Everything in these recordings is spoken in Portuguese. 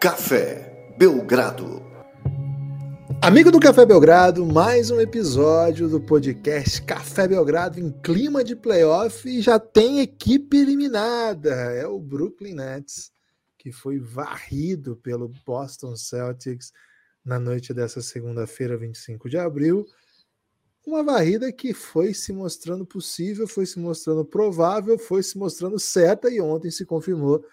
Café Belgrado. Amigo do Café Belgrado, mais um episódio do podcast Café Belgrado em clima de playoff e já tem equipe eliminada. É o Brooklyn Nets, que foi varrido pelo Boston Celtics na noite dessa segunda-feira, 25 de abril. Uma varrida que foi se mostrando possível, foi se mostrando provável, foi se mostrando certa e ontem se confirmou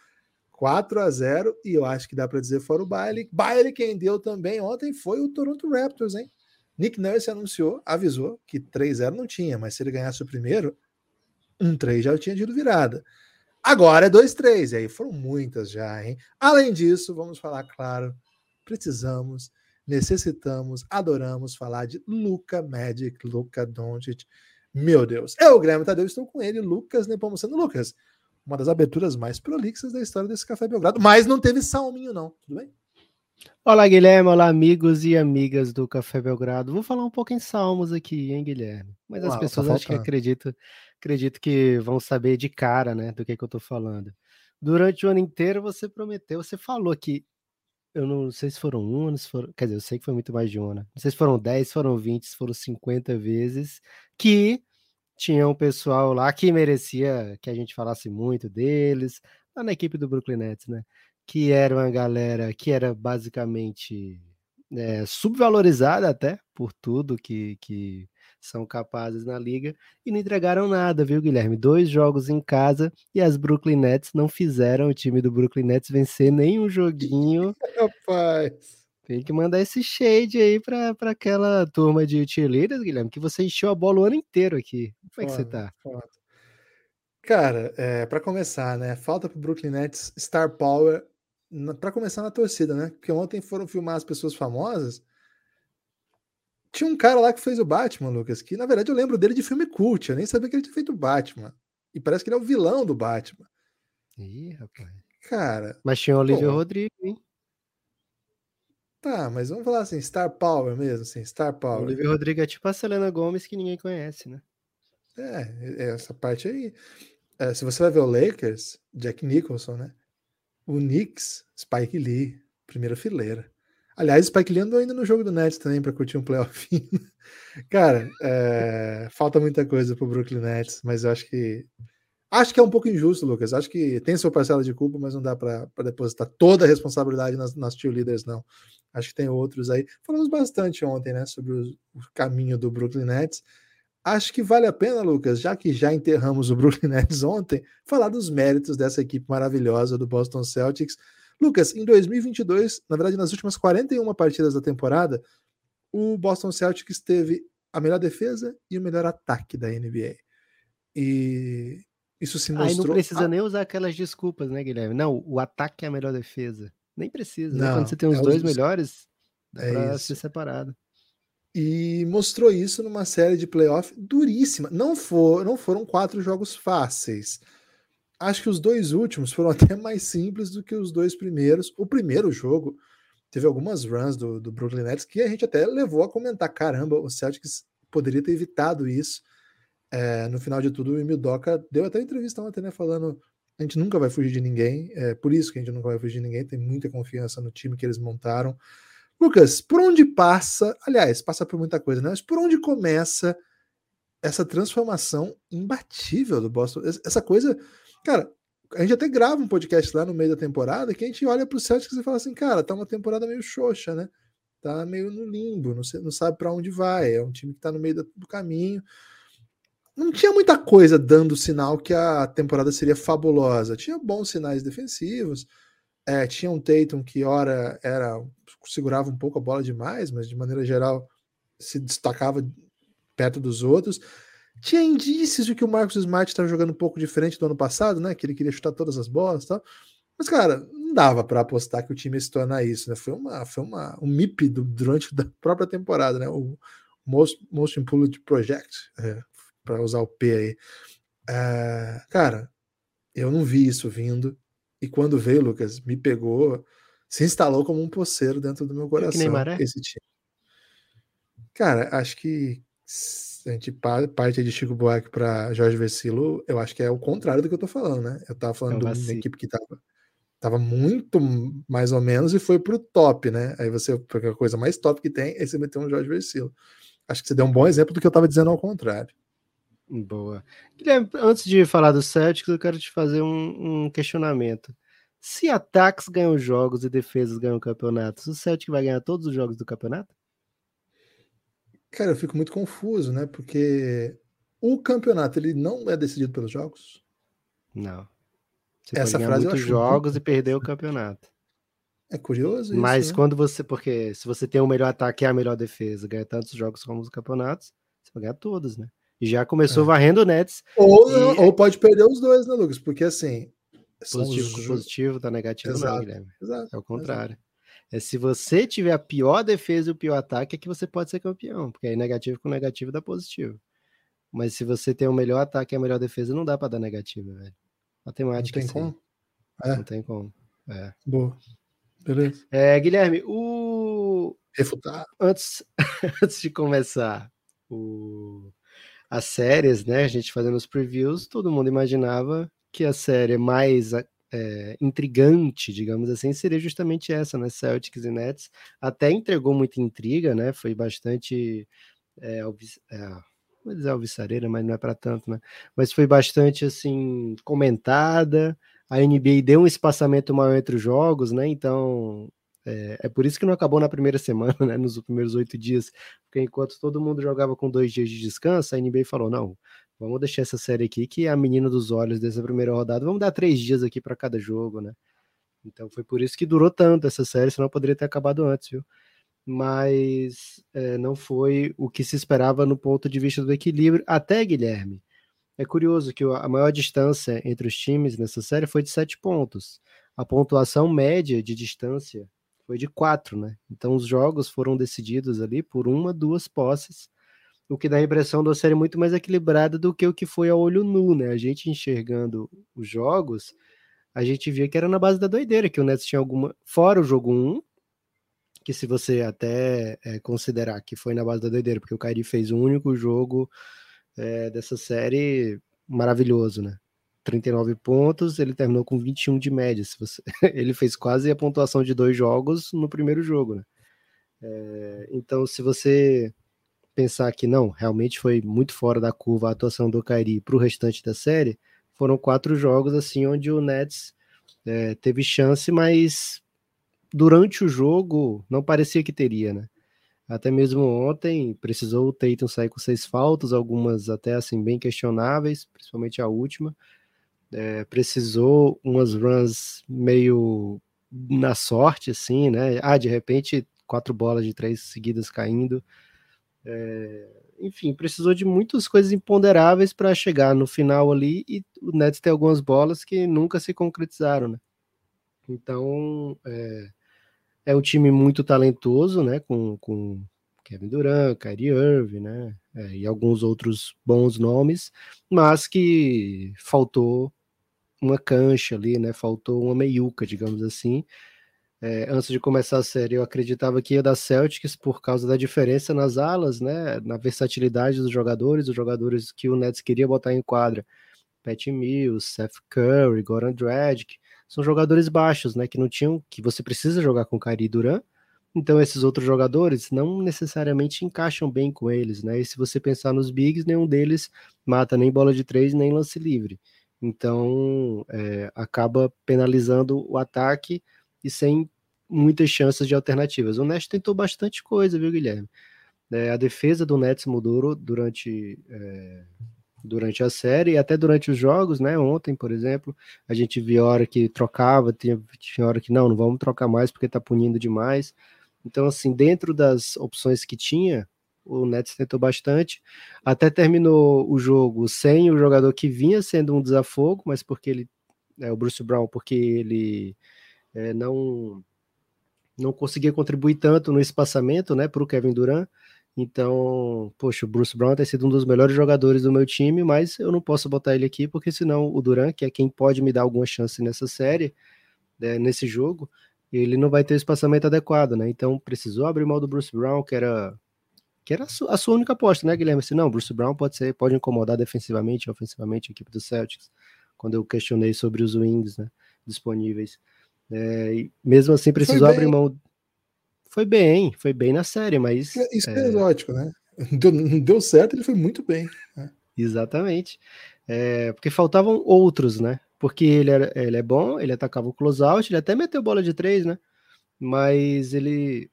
4 a 0 e eu acho que dá para dizer fora o baile. Baile quem deu também ontem foi o Toronto Raptors, hein? Nick Nurse anunciou, avisou que 3-0 não tinha, mas se ele ganhasse o primeiro, um 3 já tinha tido virada. Agora é 2-3, e aí foram muitas já, hein? Além disso, vamos falar claro, precisamos, necessitamos, adoramos falar de Luca Magic, Luca Doncic. Meu Deus, eu, o Grêmio Tadeu, estou com ele, Lucas Nepomuceno. Lucas, uma das aberturas mais prolixas da história desse Café Belgrado, mas não teve salminho, não. Tudo bem? Olá, Guilherme. Olá, amigos e amigas do Café Belgrado. Vou falar um pouco em salmos aqui, hein, Guilherme? Mas Uau, as pessoas tá acho que acreditam, acredito que vão saber de cara, né, do que, que eu tô falando. Durante o ano inteiro você prometeu, você falou que eu não sei se foram um, se foram, quer dizer, eu sei que foi muito mais de um, né? Não sei se foram 10, se foram 20, se foram 50 vezes que tinha um pessoal lá que merecia que a gente falasse muito deles, lá na equipe do Brooklyn Nets, né? Que era uma galera que era basicamente é, subvalorizada até por tudo que, que são capazes na liga e não entregaram nada, viu, Guilherme? Dois jogos em casa e as Brooklyn Nets não fizeram o time do Brooklyn Nets vencer nenhum joguinho. Rapaz. Tem que mandar esse shade aí para aquela turma de cheerleaders, Guilherme, que você encheu a bola o ano inteiro aqui. Como é que você tá? Foda. Cara, é, para começar, né? Falta pro Brooklyn Nets Star Power para começar na torcida, né? Porque ontem foram filmar as pessoas famosas. Tinha um cara lá que fez o Batman, Lucas, que na verdade eu lembro dele de filme cult. Eu nem sabia que ele tinha feito o Batman. E parece que ele é o vilão do Batman. Ih, rapaz. Cara. Mas tinha o Olivia Rodrigo, hein? Tá, mas vamos falar assim, Star Power mesmo, assim, Star Power. Olivia Rodrigo é tipo a Selena Gomes que ninguém conhece, né? É, é essa parte aí. É, se você vai ver o Lakers, Jack Nicholson, né? O Knicks, Spike Lee, primeira fileira. Aliás, Spike Lee andou ainda no jogo do Nets também para curtir um playoff. Cara, é, falta muita coisa pro Brooklyn Nets, mas eu acho que Acho que é um pouco injusto, Lucas. Acho que tem sua parcela de culpa, mas não dá para depositar toda a responsabilidade nas, nas cheerleaders, não. Acho que tem outros aí. Falamos bastante ontem, né, sobre o, o, caminho do Brooklyn Nets. Acho que vale a pena, Lucas, já que já enterramos o Brooklyn Nets ontem, falar dos méritos dessa equipe maravilhosa do Boston Celtics. Lucas, em 2022, na verdade, nas últimas 41 partidas da temporada, o Boston Celtics teve a melhor defesa e o melhor ataque da NBA. E isso se mostrou. Aí não precisa a... nem usar aquelas desculpas, né, Guilherme? Não, o ataque é a melhor defesa. Nem precisa. Né? Não, né? Quando você tem os é dois os... melhores, dá é pra isso. ser separado. E mostrou isso numa série de playoff duríssima. Não, for, não foram quatro jogos fáceis. Acho que os dois últimos foram até mais simples do que os dois primeiros. O primeiro jogo teve algumas runs do, do Brooklyn Nets que a gente até levou a comentar: caramba, o Celtics poderia ter evitado isso. É, no final de tudo, o Emil Doca deu até entrevista ontem, né? Falando a gente nunca vai fugir de ninguém, é por isso que a gente nunca vai fugir de ninguém, tem muita confiança no time que eles montaram. Lucas, por onde passa, aliás, passa por muita coisa, né? Mas por onde começa essa transformação imbatível do Boston? Essa coisa, cara, a gente até grava um podcast lá no meio da temporada que a gente olha para o Celtics e fala assim, cara, tá uma temporada meio xoxa, né? Tá meio no limbo, não, sabe para onde vai, é um time que tá no meio do caminho não tinha muita coisa dando sinal que a temporada seria fabulosa. Tinha bons sinais defensivos. É, tinha um Tatum que ora era segurava um pouco a bola demais, mas de maneira geral se destacava perto dos outros. Tinha indícios de que o Marcos Smart estava jogando um pouco diferente do ano passado, né? Que ele queria chutar todas as bolas, e tal. Mas cara, não dava para apostar que o time ia se tornar isso, né? Foi uma, foi uma um MIP do, durante a própria temporada, né? O Most, Most Improved Project é, para usar o P aí. Uh, cara, eu não vi isso vindo. E quando veio, Lucas, me pegou, se instalou como um poceiro dentro do meu coração. Que esse time. Cara, acho que a gente parte de Chico Buarque para Jorge Vecilo, eu acho que é o contrário do que eu tô falando, né? Eu tava falando é de uma equipe que tava Tava muito mais ou menos e foi pro top, né? Aí você, a coisa mais top que tem, aí você meteu um Jorge Versilo. Acho que você deu um bom exemplo do que eu tava dizendo ao contrário. Boa. Guilherme, antes de falar do Celtics, eu quero te fazer um, um questionamento. Se ataques ganham jogos e defesas ganham campeonatos, o Celtic vai ganhar todos os jogos do campeonato? Cara, eu fico muito confuso, né? Porque o campeonato ele não é decidido pelos jogos. Não. Você Essa frase muitos jogos muito... e perder o campeonato. É curioso isso. Mas né? quando você. Porque se você tem o melhor ataque e a melhor defesa, ganha tantos jogos como os campeonatos, você vai ganhar todos, né? E já começou é. varrendo o Nets. Ou, e... ou pode perder os dois, né, Lucas? Porque assim. Positivo com positivo, tá negativo, exato, não, Guilherme. Exato, é o contrário. Exato. É se você tiver a pior defesa e o pior ataque, é que você pode ser campeão. Porque aí negativo com negativo dá positivo. Mas se você tem o melhor ataque e a melhor defesa, não dá para dar negativo, velho. Matemática. Não tem como? É. Não tem como. É. Boa. Beleza. É, Guilherme, o. Refutar. Antes, antes de começar o... as séries, né? A gente fazendo os previews, todo mundo imaginava que a série mais é, intrigante, digamos assim, seria justamente essa, né? Celtics e Nets. Até entregou muita intriga, né? Foi bastante. É, é, vou dizer alvissareira, mas não é para tanto, né? Mas foi bastante assim comentada. A NBA deu um espaçamento maior entre os jogos, né? Então é, é, por isso que não acabou na primeira semana, né? Nos primeiros oito dias, porque enquanto todo mundo jogava com dois dias de descanso, a NBA falou: não, vamos deixar essa série aqui que é a menina dos olhos dessa primeira rodada, vamos dar três dias aqui para cada jogo, né? Então foi por isso que durou tanto essa série, senão poderia ter acabado antes, viu? mas é, não foi o que se esperava no ponto de vista do equilíbrio. Até, Guilherme, é curioso que a maior distância entre os times nessa série foi de sete pontos. A pontuação média de distância foi de quatro, né? Então os jogos foram decididos ali por uma, duas posses, o que dá a impressão uma série muito mais equilibrada do que o que foi a olho nu, né? A gente enxergando os jogos, a gente via que era na base da doideira, que o Nets tinha alguma. Fora o jogo 1, que se você até é, considerar que foi na base da doideira, porque o Kairi fez o único jogo é, dessa série maravilhoso, né? 39 pontos, ele terminou com 21 de média. Você... ele fez quase a pontuação de dois jogos no primeiro jogo, né? É, então, se você pensar que não, realmente foi muito fora da curva a atuação do Kairi para o restante da série, foram quatro jogos assim onde o Nets é, teve chance, mas durante o jogo não parecia que teria, né? Até mesmo ontem precisou o Tatum sair com seis faltas, algumas até assim bem questionáveis, principalmente a última. É, precisou umas runs meio na sorte, assim, né? Ah, de repente quatro bolas de três seguidas caindo. É, enfim, precisou de muitas coisas imponderáveis para chegar no final ali e o Nets tem algumas bolas que nunca se concretizaram, né? Então, é, é um time muito talentoso, né? Com, com Kevin Durant, Kyrie Irving, né? É, e alguns outros bons nomes, mas que faltou uma cancha ali, né? Faltou uma meiuca, digamos assim. É, antes de começar a série, eu acreditava que ia dar Celtics por causa da diferença nas alas, né? Na versatilidade dos jogadores, os jogadores que o Nets queria botar em quadra. Pat Mills, Seth Curry, Goran Dragic, são jogadores baixos, né? Que não tinham, que você precisa jogar com Kyrie Duran. Então esses outros jogadores não necessariamente encaixam bem com eles, né? E se você pensar nos bigs, nenhum deles mata nem bola de três nem lance livre. Então é, acaba penalizando o ataque e sem muitas chances de alternativas. O Nets tentou bastante coisa, viu, Guilherme? É, a defesa do Nets mudou durante é, durante a série e até durante os jogos, né? Ontem, por exemplo, a gente viu hora que trocava, tinha, tinha hora que não, não vamos trocar mais porque tá punindo demais. Então, assim, dentro das opções que tinha, o Nets tentou bastante. Até terminou o jogo sem o jogador que vinha sendo um desafogo, mas porque ele, é, o Bruce Brown, porque ele é, não não conseguia contribuir tanto no espaçamento, né, para o Kevin Durant. Então, poxa, o Bruce Brown tem sido um dos melhores jogadores do meu time, mas eu não posso botar ele aqui, porque senão o Duran, que é quem pode me dar alguma chance nessa série, né, nesse jogo, ele não vai ter o espaçamento adequado, né? Então precisou abrir mão do Bruce Brown, que era que era a sua, a sua única aposta, né, Guilherme? Se não, Bruce Brown pode ser, pode incomodar defensivamente, ofensivamente a equipe do Celtics. Quando eu questionei sobre os wings, né, disponíveis. É, mesmo assim, precisou abrir mão. Foi bem, foi bem na série, mas. Isso é, é exótico, né? Deu, não deu certo, ele foi muito bem. Né? Exatamente. É, porque faltavam outros, né? Porque ele, era, ele é bom, ele atacava o closeout, ele até meteu bola de três, né? Mas ele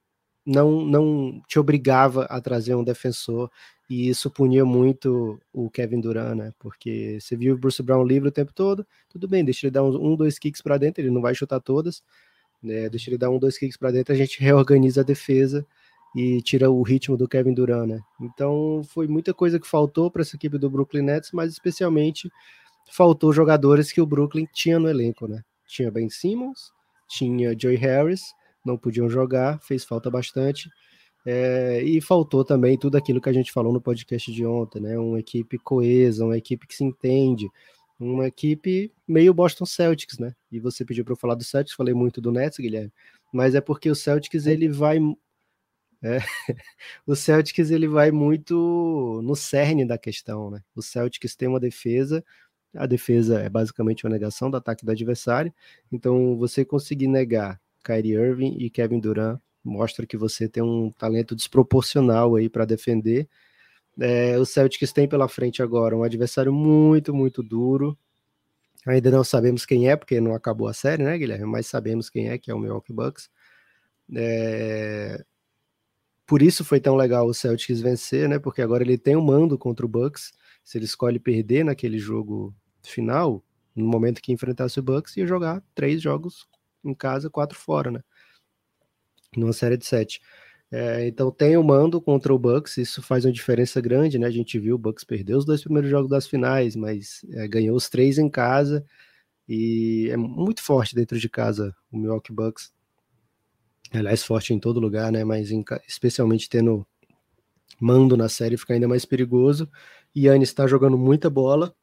não, não te obrigava a trazer um defensor e isso punia muito o Kevin Durant, né? Porque você viu o Bruce Brown livre o tempo todo, tudo bem, deixa ele dar um, um dois kicks para dentro, ele não vai chutar todas, né? Deixa ele dar um, dois kicks para dentro, a gente reorganiza a defesa e tira o ritmo do Kevin Durant, né? Então foi muita coisa que faltou para essa equipe do Brooklyn Nets, mas especialmente faltou jogadores que o Brooklyn tinha no elenco, né? Tinha Ben Simmons, tinha Joey Harris, não podiam jogar, fez falta bastante. É, e faltou também tudo aquilo que a gente falou no podcast de ontem, né? Uma equipe coesa, uma equipe que se entende, uma equipe meio Boston Celtics, né? E você pediu para eu falar do Celtics, falei muito do Nets, Guilherme, mas é porque o Celtics ele vai é, o Celtics ele vai muito no cerne da questão, né? O Celtics tem uma defesa, a defesa é basicamente uma negação do ataque do adversário, então você conseguir negar Kyrie Irving e Kevin Durant mostra que você tem um talento desproporcional aí para defender. É, o Celtics tem pela frente agora um adversário muito, muito duro. Ainda não sabemos quem é, porque não acabou a série, né, Guilherme? Mas sabemos quem é, que é o Milwaukee Bucks. É... Por isso foi tão legal o Celtics vencer, né? Porque agora ele tem um mando contra o Bucks. Se ele escolhe perder naquele jogo final, no momento que enfrentasse o Bucks, ia jogar três jogos em casa, quatro fora, né? Numa série de sete. É, então tem o mando contra o Bucks, isso faz uma diferença grande, né? A gente viu o Bucks perder os dois primeiros jogos das finais, mas é, ganhou os três em casa e é muito forte dentro de casa o Milwaukee Bucks. Aliás, forte em todo lugar, né? Mas em, especialmente tendo mando na série fica ainda mais perigoso. Yannis está jogando muita bola.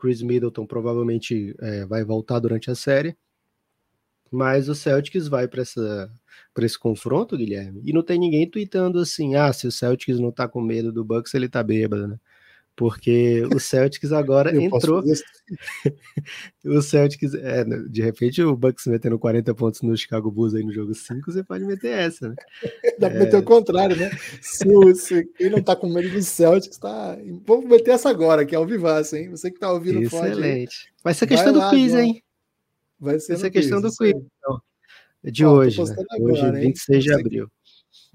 Chris Middleton provavelmente é, vai voltar durante a série. Mas o Celtics vai para esse confronto, Guilherme, e não tem ninguém tweetando assim: ah, se o Celtics não tá com medo do Bucks, ele tá bêbado, né? Porque o Celtics agora entrou. o Celtics, é, né, de repente, o Bucks metendo 40 pontos no Chicago Bulls aí no jogo 5, você pode meter essa, né? Dá pra é... meter o contrário, né? Se, o, se quem não tá com medo do Celtics, tá. Vamos meter essa agora, que é o Vivaço, hein? Você que tá ouvindo Excelente. Pode, Vai ser questão Vai do quiz, hein? Vai ser Essa é questão do quiz, então, de Ó, hoje, né? agora, hoje, 26 de abril.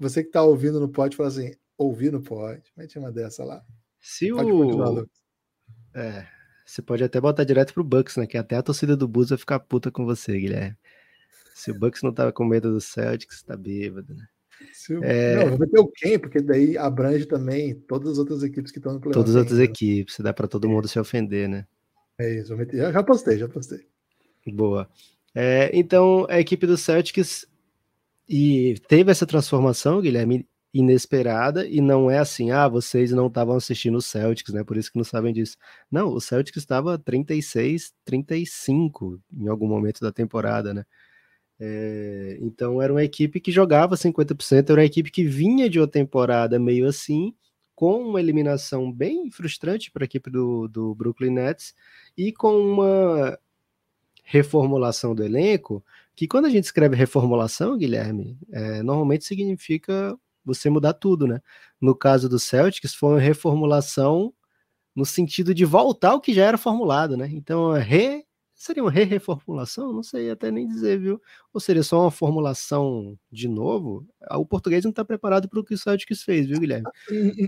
Você que está ouvindo no pode falar assim, ouvir no pode, mete uma dessa lá. Se pode o... É, você pode até botar direto pro Bucks, né? Que até a torcida do Bulls vai ficar puta com você, Guilherme. Se o Bucks não tava com medo do Celtics, tá bêbado, né? O... É... Não, vai ter o quem? Porque daí abrange também todas as outras equipes que estão no playoff. Todas as outras equipes, dá para todo mundo se ofender, né? É isso, já, já postei, já postei. Boa. É, então, a equipe do Celtics e teve essa transformação, Guilherme, inesperada, e não é assim, ah, vocês não estavam assistindo o Celtics, né? Por isso que não sabem disso. Não, o Celtics estava 36, 35 em algum momento da temporada, né? É, então era uma equipe que jogava 50%, era uma equipe que vinha de uma temporada meio assim, com uma eliminação bem frustrante para a equipe do, do Brooklyn Nets e com uma reformulação do elenco, que quando a gente escreve reformulação, Guilherme, é, normalmente significa você mudar tudo, né? No caso do Celtics, foi uma reformulação no sentido de voltar ao que já era formulado, né? Então, re... seria uma re-reformulação? Não sei até nem dizer, viu? Ou seria só uma formulação de novo? O português não está preparado para o que o Celtics fez, viu, Guilherme?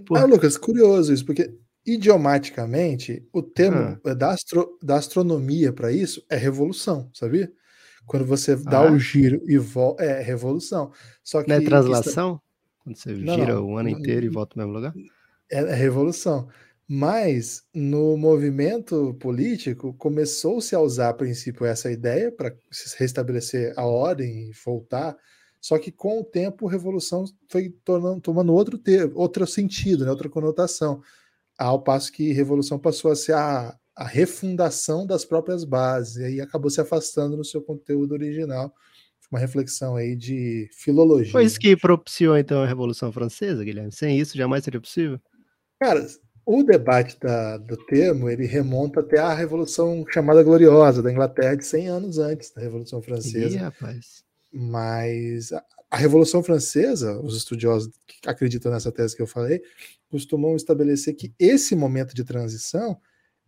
Por... Ah, Lucas, curioso isso, porque idiomaticamente, o termo ah. da, astro, da astronomia para isso é revolução, sabia? Quando você dá ah. o giro e volta, é revolução. Só que não é translação? Isso... Quando você não, gira não, o ano inteiro e volta no mesmo lugar? É, é revolução. Mas no movimento político começou-se a usar a princípio essa ideia para restabelecer a ordem e voltar. Só que com o tempo, revolução foi tornando, tomando outro, ter, outro sentido, né, outra conotação ao passo que Revolução passou a ser a, a refundação das próprias bases, e aí acabou se afastando no seu conteúdo original. Uma reflexão aí de filologia. Foi isso que propiciou então a Revolução Francesa, Guilherme? Sem isso jamais seria possível? Cara, O debate da, do termo ele remonta até a Revolução chamada Gloriosa da Inglaterra de 100 anos antes da Revolução Francesa. Ih, rapaz. Mas a, Revolução Francesa, os estudiosos que acreditam nessa tese que eu falei, costumam estabelecer que esse momento de transição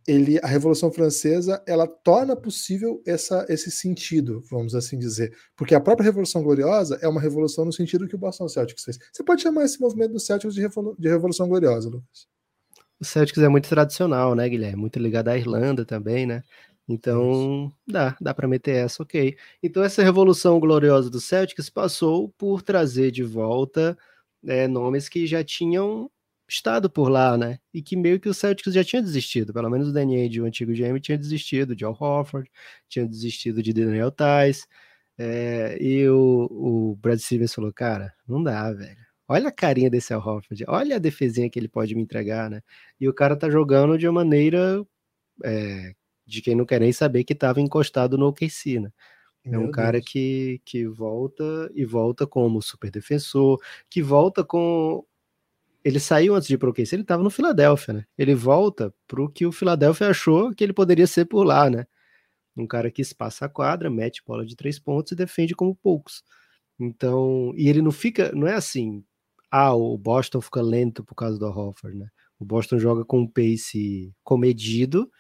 ele, a Revolução Francesa ela torna possível essa, esse sentido, vamos assim dizer. Porque a própria Revolução Gloriosa é uma revolução no sentido que o Boston Celtics fez. Você pode chamar esse movimento do Celtics de, revolu de Revolução Gloriosa, Lucas? O Celtics é muito tradicional, né, Guilherme? Muito ligado à Irlanda também, né? Então, dá, dá para meter essa, ok. Então, essa revolução gloriosa do Celtics passou por trazer de volta é, nomes que já tinham estado por lá, né? E que meio que o Celtics já tinha desistido, pelo menos o Daniel, o antigo GM, tinha desistido de Al Horford, tinha desistido de Daniel Tais, é, e o, o Brad Stevens falou, cara, não dá, velho. Olha a carinha desse Al Horford, olha a defesinha que ele pode me entregar, né? E o cara tá jogando de uma maneira é, de quem não quer nem saber que tava encostado no OKC, né? É um cara que, que volta e volta como super defensor, que volta com ele saiu antes de ir para o QC, ele estava no Filadélfia, né? Ele volta para o que o Filadélfia achou que ele poderia ser por lá, né? Um cara que espaça a quadra, mete bola de três pontos e defende como poucos. Então, e ele não fica, não é assim, ah, o Boston fica lento por causa do Hofford, né? O Boston joga com um pace comedido,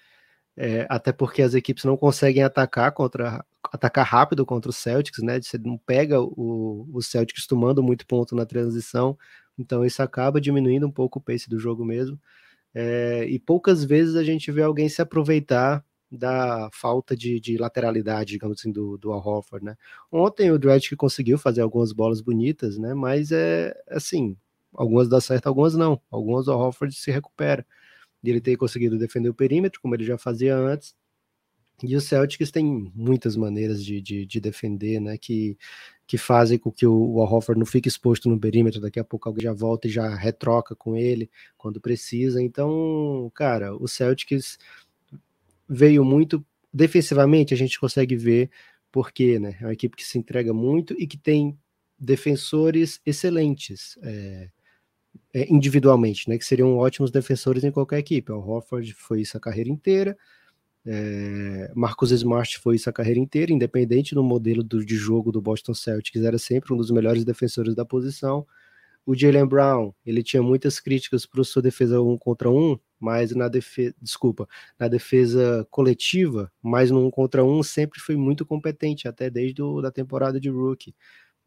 é, até porque as equipes não conseguem atacar contra atacar rápido contra o Celtics, né? Você não pega o, o Celtics tomando muito ponto na transição, então isso acaba diminuindo um pouco o pace do jogo mesmo. É, e poucas vezes a gente vê alguém se aproveitar da falta de, de lateralidade, digamos assim, do, do Al Horford, né? Ontem o Dredd conseguiu fazer algumas bolas bonitas, né? Mas é assim, algumas dá certo, algumas não. Algumas o Horford se recupera. E ele tem conseguido defender o perímetro, como ele já fazia antes, e o Celtics tem muitas maneiras de, de, de, defender, né? Que, que fazem com que o, o não fique exposto no perímetro. Daqui a pouco alguém já volta e já retroca com ele quando precisa. Então, cara, o Celtics veio muito defensivamente. A gente consegue ver porque, né? É uma equipe que se entrega muito e que tem defensores excelentes. É, individualmente, né, que seriam ótimos defensores em qualquer equipe. O Horford foi isso a carreira inteira, é, Marcus Smart foi isso a carreira inteira, independente do modelo do, de jogo do Boston Celtics, era sempre um dos melhores defensores da posição. O Jalen Brown, ele tinha muitas críticas para sua defesa um contra um, mas na defesa, desculpa, na defesa coletiva, mas no um contra um sempre foi muito competente, até desde a da temporada de rookie.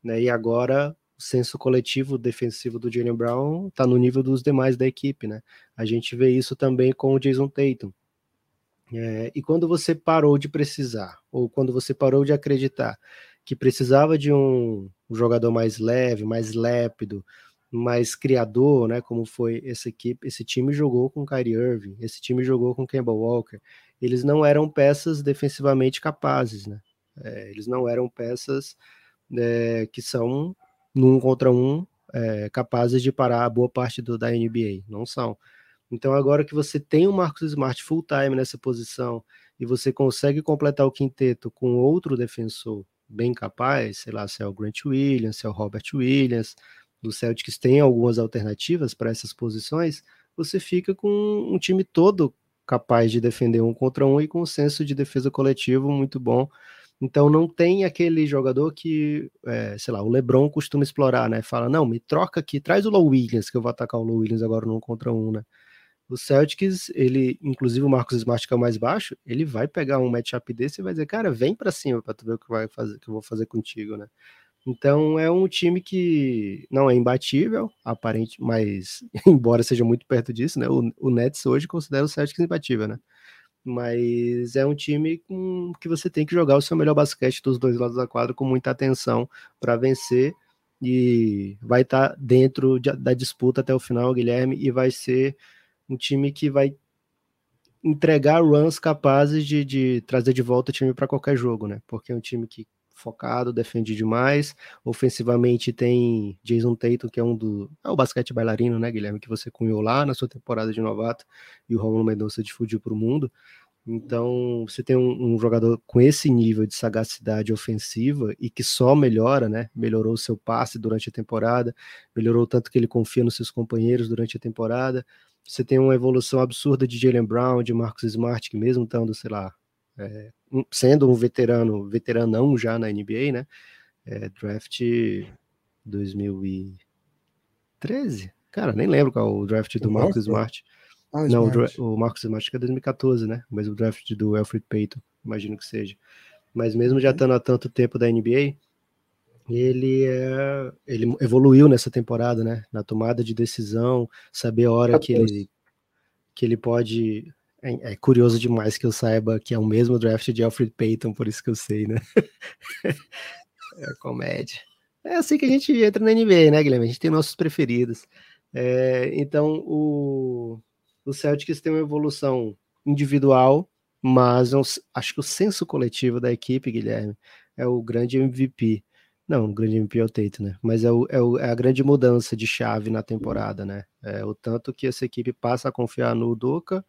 Né? E agora o senso coletivo defensivo do Jalen Brown está no nível dos demais da equipe, né? A gente vê isso também com o Jason Tatum. É, e quando você parou de precisar, ou quando você parou de acreditar que precisava de um, jogador mais leve, mais lépido, mais criador, né? Como foi essa equipe, esse time jogou com Kyrie Irving, esse time jogou com Kemba Walker. Eles não eram peças defensivamente capazes, né? É, eles não eram peças é, que são num contra um é, capazes de parar a boa parte do, da NBA. Não são. Então, agora que você tem o Marcos Smart full time nessa posição e você consegue completar o quinteto com outro defensor bem capaz, sei lá, se é o Grant Williams, se é o Robert Williams, o Celtics tem algumas alternativas para essas posições, você fica com um time todo capaz de defender um contra um e com um senso de defesa coletivo muito bom. Então não tem aquele jogador que, é, sei lá, o LeBron costuma explorar, né? Fala, não, me troca aqui, traz o Low Williams, que eu vou atacar o Low Williams agora no um contra um, né? O Celtics, ele, inclusive o Marcos Smart, que é o mais baixo, ele vai pegar um matchup desse e vai dizer, cara, vem para cima para tu ver o que vai fazer, que eu vou fazer contigo, né? Então é um time que não é imbatível, aparente, mas embora seja muito perto disso, né? O, o Nets hoje considera o Celtics imbatível, né? Mas é um time com, que você tem que jogar o seu melhor basquete dos dois lados da quadra com muita atenção para vencer e vai estar tá dentro de, da disputa até o final, Guilherme, e vai ser um time que vai entregar runs capazes de, de trazer de volta o time para qualquer jogo, né? Porque é um time que focado, defende demais. Ofensivamente tem Jason Tatum, que é um do. É o basquete bailarino, né, Guilherme? Que você cunhou lá na sua temporada de novato, e o Romulo Mendonça difundiu para o mundo. Então, você tem um, um, jogador com esse nível de sagacidade ofensiva e que só melhora, né? Melhorou o seu passe durante a temporada, melhorou tanto que ele confia nos seus companheiros durante a temporada. Você tem uma evolução absurda de Jalen Brown, de Marcus Smart, que mesmo estando, sei lá, é, sendo um veterano, veteranão já na NBA, né? É, draft 2013? Cara, nem lembro qual o draft do Marcus Smart. Ah, não, o, o Marcos Smart que é 2014, né? Mas o draft do Alfred Payton, imagino que seja. Mas mesmo já uhum. estando há tanto tempo da NBA, ele é, ele evoluiu nessa temporada, né? Na tomada de decisão, saber a hora que ele que ele pode é, é, curioso demais que eu saiba que é o mesmo draft de Alfred Payton, por isso que eu sei, né? é comédia. É assim que a gente entra na NBA, né, Guilherme? A gente tem nossos preferidos. É, então, o, o Celtics tem uma evolução individual, mas eu acho que o senso coletivo da equipe, Guilherme, é o grande MVP. Não, o grande MVP é o Tatum, né? Mas é, o, é, o, é, a grande mudança de chave na temporada, né? É, o tanto que essa equipe passa a confiar no Doca,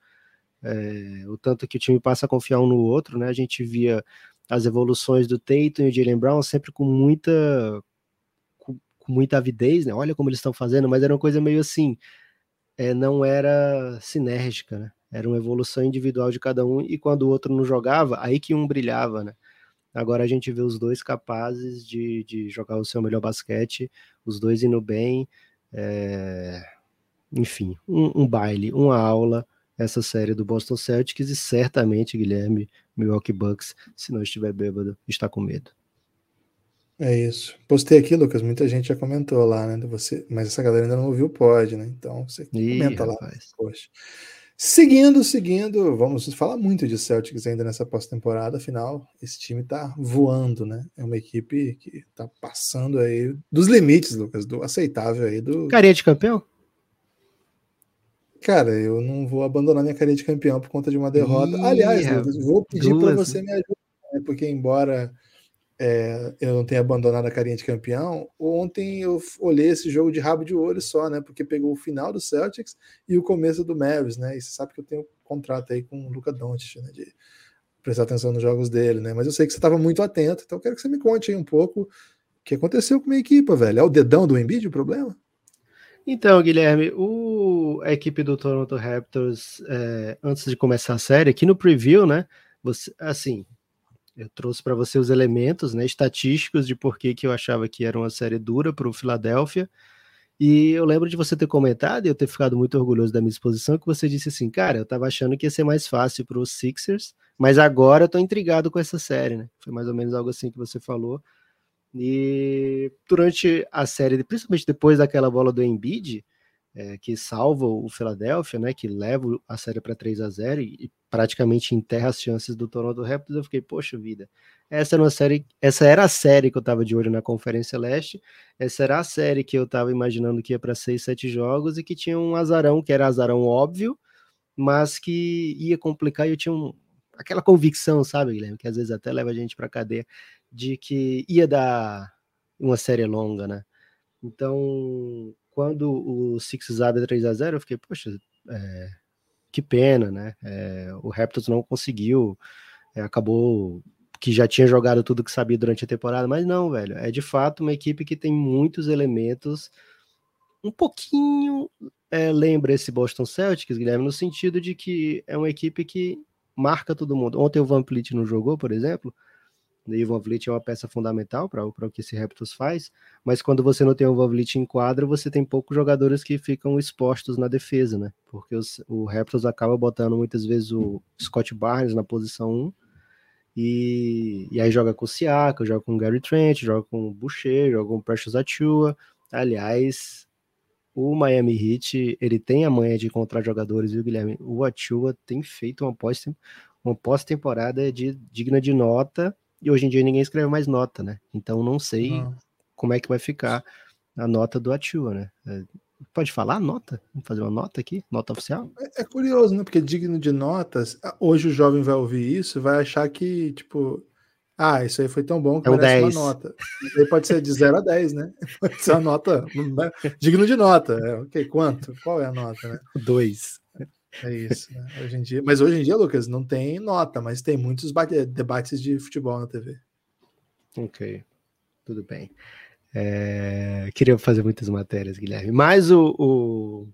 é, o tanto que o time passa a confiar um no outro, né? A gente via as evoluções do Tatum e o Jalen Brown sempre com muita com, muita avidez, né? Olha como eles estão fazendo, mas era uma coisa meio assim, é, não era sinérgica, né? Era uma evolução individual de cada um, e quando o outro não jogava, aí que um brilhava, né? Agora a gente vê os dois capazes de, de jogar o seu melhor basquete, os dois indo bem, é... enfim, um, um, baile, uma aula, essa série do Boston Celtics, e certamente, Guilherme, Milwaukee Bucks, se não estiver bêbado, está com medo. É isso. Postei aqui, Lucas, muita gente já comentou lá, né? Você, mas essa galera ainda não ouviu o pod, né? Então você Ih, comenta lá. Poxa. Seguindo, seguindo, vamos falar muito de Celtics ainda nessa pós-temporada, afinal, esse time tá voando, né? É uma equipe que tá passando aí dos limites, Lucas, do aceitável aí do. Carinha de campeão? Cara, eu não vou abandonar minha carinha de campeão por conta de uma derrota. Ih, Aliás, Lucas, vou pedir para você me ajudar, né? porque embora é, eu não tenho abandonado a carinha de campeão. Ontem eu olhei esse jogo de rabo de olho só, né? Porque pegou o final do Celtics e o começo do Mavis, né? E você sabe que eu tenho contrato aí com o Luca Doncic, né? De prestar atenção nos jogos dele, né? Mas eu sei que você estava muito atento, então eu quero que você me conte aí um pouco o que aconteceu com a minha equipe, velho. É o dedão do Embiid o problema? Então, Guilherme, o, a equipe do Toronto Raptors, é, antes de começar a série, aqui no preview, né? Você, assim, eu trouxe para você os elementos né, estatísticos de por que, que eu achava que era uma série dura para o Philadelphia. E eu lembro de você ter comentado e eu ter ficado muito orgulhoso da minha exposição, que você disse assim, cara, eu estava achando que ia ser mais fácil para os Sixers, mas agora eu tô intrigado com essa série, né? Foi mais ou menos algo assim que você falou. E durante a série, principalmente depois daquela bola do Embiid, é, que salva o Philadelphia, né, que leva a série para 3 a 0 e, praticamente enterra as chances do Toronto Raptors, eu fiquei, poxa vida, essa era uma série, essa era a série que eu estava de olho na Conferência Leste, essa era a série que eu estava imaginando que ia para 6, 7 jogos e que tinha um azarão, que era azarão óbvio, mas que ia complicar e eu tinha um, aquela convicção, sabe, Guilherme, que às vezes até leva a gente para cadeia, de que ia dar uma série longa, né? Então, quando o Sixers abre 3 a 0 eu fiquei, poxa, é, que pena, né? É, o Raptors não conseguiu, é, acabou que já tinha jogado tudo que sabia durante a temporada, mas não, velho. É de fato uma equipe que tem muitos elementos. Um pouquinho é, lembra esse Boston Celtics, Guilherme, no sentido de que é uma equipe que marca todo mundo. Ontem o Van Vliet não jogou, por exemplo, o Ivan Vliet é uma peça fundamental para o que esse Raptors faz, mas quando você não tem o Ivan Vliet em quadra, você tem poucos jogadores que ficam expostos na defesa, né? Porque os, o Raptors acaba botando muitas vezes o Scott Barnes na posição 1, e, e aí joga com o Siaka, joga com o Gary Trent, joga com o Boucher, joga com o Precious Achua. Aliás, o Miami Heat, ele tem a manha de encontrar jogadores, viu, Guilherme? O Achua tem feito uma pós-temporada pós de, digna de nota, e hoje em dia ninguém escreve mais nota, né? Então não sei não. como é que vai ficar a nota do Atua, né? É, pode falar nota? Vamos fazer uma nota aqui? Nota oficial? É, é, curioso, né? Porque digno de notas, hoje o jovem vai ouvir isso vai achar que, tipo, ah, isso aí foi tão bom que é um merece 10. uma nota. Isso aí pode ser de 0 a 10, né? Pode ser uma nota digno de nota. É, ok, quanto? Qual é a nota, né? 2. É isso. Né? Hoje em dia, mas hoje em dia, Lucas, não tem nota, mas tem muitos debates de futebol na TV. Ok, tudo bem. É, queria fazer muitas matérias, Guilherme. Mas o, o,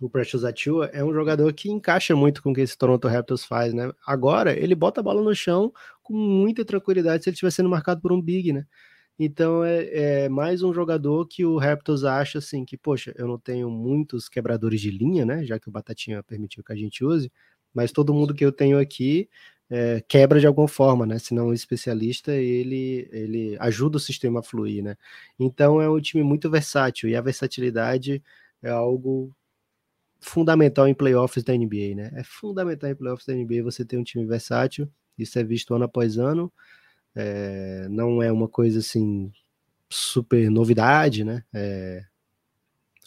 o Precious Atua é um jogador que encaixa muito com o que esse Toronto Raptors faz, né? Agora, ele bota a bola no chão com muita tranquilidade se ele estiver sendo marcado por um big, né? Então é, é, mais um jogador que o Raptors acha assim que, poxa, eu não tenho muitos quebradores de linha, né? Já que o Batatinha permitiu que a gente use, mas todo mundo que eu tenho aqui é, quebra de alguma forma, né? Se não um especialista, ele, ele ajuda o sistema a fluir, né? Então é um time muito versátil e a versatilidade é algo fundamental em playoffs da NBA, né? É fundamental em playoffs da NBA você ter um time versátil, isso é visto ano após ano. É, não é uma coisa assim super novidade, né? É,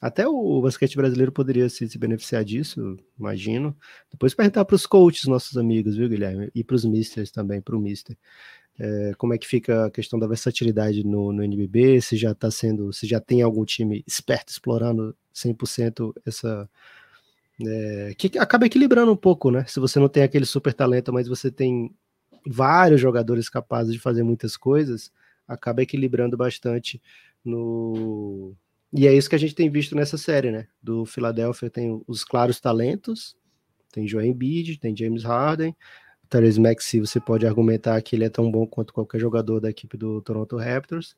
até o basquete brasileiro poderia se, se beneficiar disso, imagino. Depois perguntar para os coaches, nossos amigos, viu, Guilherme? E para os misters também, para o mister. É, como é que fica a questão da versatilidade no, no NBB? Se já está sendo, se já tem algum time esperto explorando 100% essa. É, que acaba equilibrando um pouco, né? Se você não tem aquele super talento, mas você tem vários jogadores capazes de fazer muitas coisas, acaba equilibrando bastante no. E é isso que a gente tem visto nessa série, né? Do Philadelphia tem os claros talentos, tem Joel Embiid, tem James Harden, Therese Maxey você pode argumentar que ele é tão bom quanto qualquer jogador da equipe do Toronto Raptors.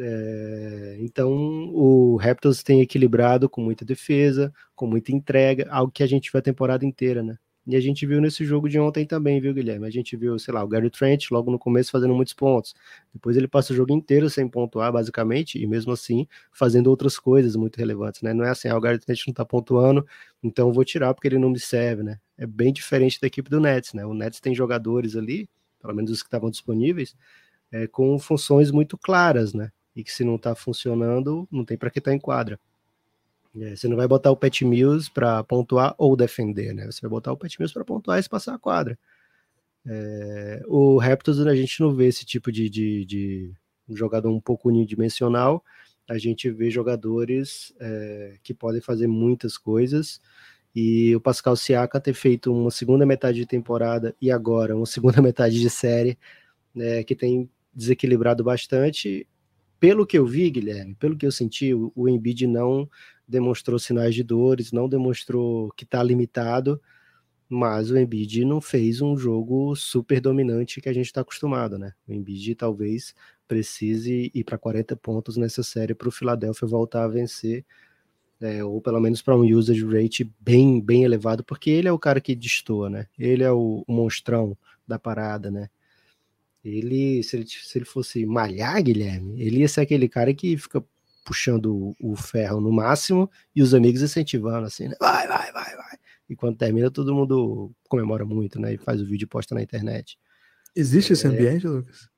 É, então o Raptors tem equilibrado com muita defesa, com muita entrega, algo que a gente viu a temporada inteira, né? E a gente viu nesse jogo de ontem também, viu, Guilherme? A gente viu, sei lá, o Gary Trent logo no começo fazendo muitos pontos. Depois ele passa o jogo inteiro sem pontuar, basicamente, e mesmo assim fazendo outras coisas muito relevantes, né? Não é assim, ah, o Gary Trent não tá pontuando, então vou tirar porque ele não me serve, né? É bem diferente da equipe do Nets, né? O Nets tem jogadores ali, pelo menos os que estavam disponíveis, é, com funções muito claras, né? E que se não tá funcionando, não tem para que tá em quadra. É, você não vai botar o Pat Mills para pontuar ou defender, né? Você vai botar o Pat Mills para pontuar e passar a quadra. É, o Raptors a gente não vê esse tipo de, de, de jogador um pouco unidimensional. A gente vê jogadores é, que podem fazer muitas coisas. E o Pascal Siaka ter feito uma segunda metade de temporada e agora uma segunda metade de série né, que tem desequilibrado bastante. Pelo que eu vi, Guilherme, pelo que eu senti, o, o Embiid não demonstrou sinais de dores, não demonstrou que está limitado, mas o Embiid não fez um jogo super dominante que a gente está acostumado, né? O Embiid talvez precise ir para 40 pontos nessa série para o Philadelphia voltar a vencer, é, ou pelo menos para um usage rate bem, bem elevado, porque ele é o cara que destoa, né? Ele é o, o monstrão da parada, né? Ele se, ele, se ele fosse malhar, Guilherme, ele ia ser aquele cara que fica puxando o ferro no máximo e os amigos incentivando assim, né? Vai, vai, vai, vai. E quando termina, todo mundo comemora muito, né? E faz o vídeo e posta na internet. Existe é... esse ambiente, Lucas?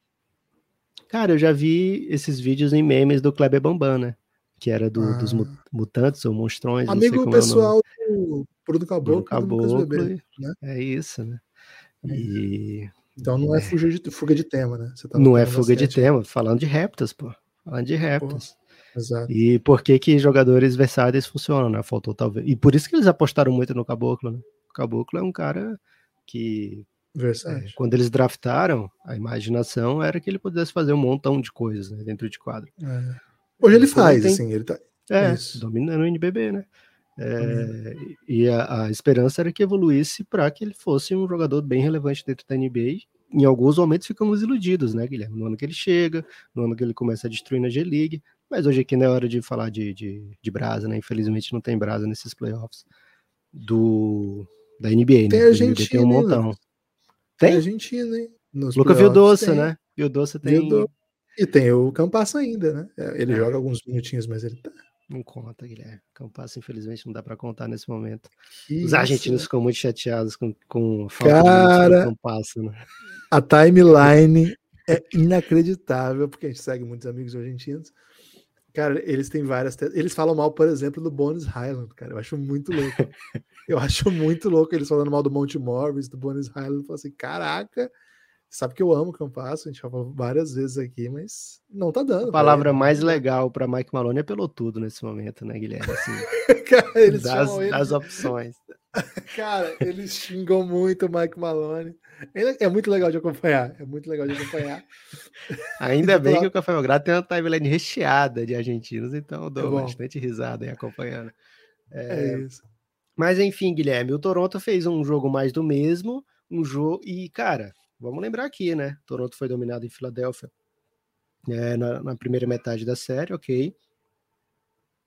Cara, eu já vi esses vídeos em memes do Kleber Bambam, né? Que era do, ah. dos mutantes ou monstrões. Amigo pessoal é do Bruno Caboclo, Caboclo Bebê, né? É isso, né? É e... Então não é, é fuga, de, fuga de tema, né? Tá não é fuga de tema, falando de Raptors, pô. Falando de Raptors. Pô. Exato. E por que que jogadores versáteis funcionam, né? Faltou talvez. E por isso que eles apostaram muito no Caboclo, né? O Caboclo é um cara que é, quando eles draftaram, a imaginação era que ele pudesse fazer um montão de coisas né, dentro de quadro. É. Hoje ele faz, tem... assim, ele tá. É, Isso. dominando o NBB, né? É, e a, a, esperança era que evoluísse para que ele fosse um jogador bem relevante dentro da NBA. Em alguns momentos ficamos iludidos, né, Guilherme? No ano que ele chega, no ano que ele começa a destruir na G-League, mas hoje aqui não é hora de falar de, de, de brasa, né? Infelizmente não tem brasa nesses playoffs do, da NBA, né? Tem a Argentina, tem um montão. Tem? tem Argentina, hein? Nos Luca Vildoça, né? Vildoça tem... Vildo... E tem o Campasso ainda, né? É, ele é. joga alguns minutinhos, mas ele tá... Não conta, Guilherme. Campasso, infelizmente, não dá para contar nesse momento. Que Os argentinos ficam muito chateados com, com falta Cara, de Campasso, né? A timeline é inacreditável, porque a gente segue muitos amigos argentinos. Cara, eles têm várias. Eles falam mal, por exemplo, do Bones Highland, cara. Eu acho muito louco. eu acho muito louco eles falando mal do Monte Morris, do Bones Highland. Eu falo assim, caraca, sabe que eu amo o Campasso, a gente falou várias vezes aqui, mas não tá dando. A palavra mais legal para Mike Maloney é pelotudo nesse momento, né, Guilherme? Assim, cara, eles das, das opções. Cara, eles xingam muito o Mike Malone. É, é muito legal de acompanhar. É muito legal de acompanhar. Ainda bem que o Café Belgrado tem uma timeline recheada de argentinos, então eu dou é bastante risada em acompanhando. É, é, isso. Mas enfim, Guilherme, o Toronto fez um jogo mais do mesmo, um jogo e cara, vamos lembrar aqui, né? Toronto foi dominado em Filadélfia é, na, na primeira metade da série, ok.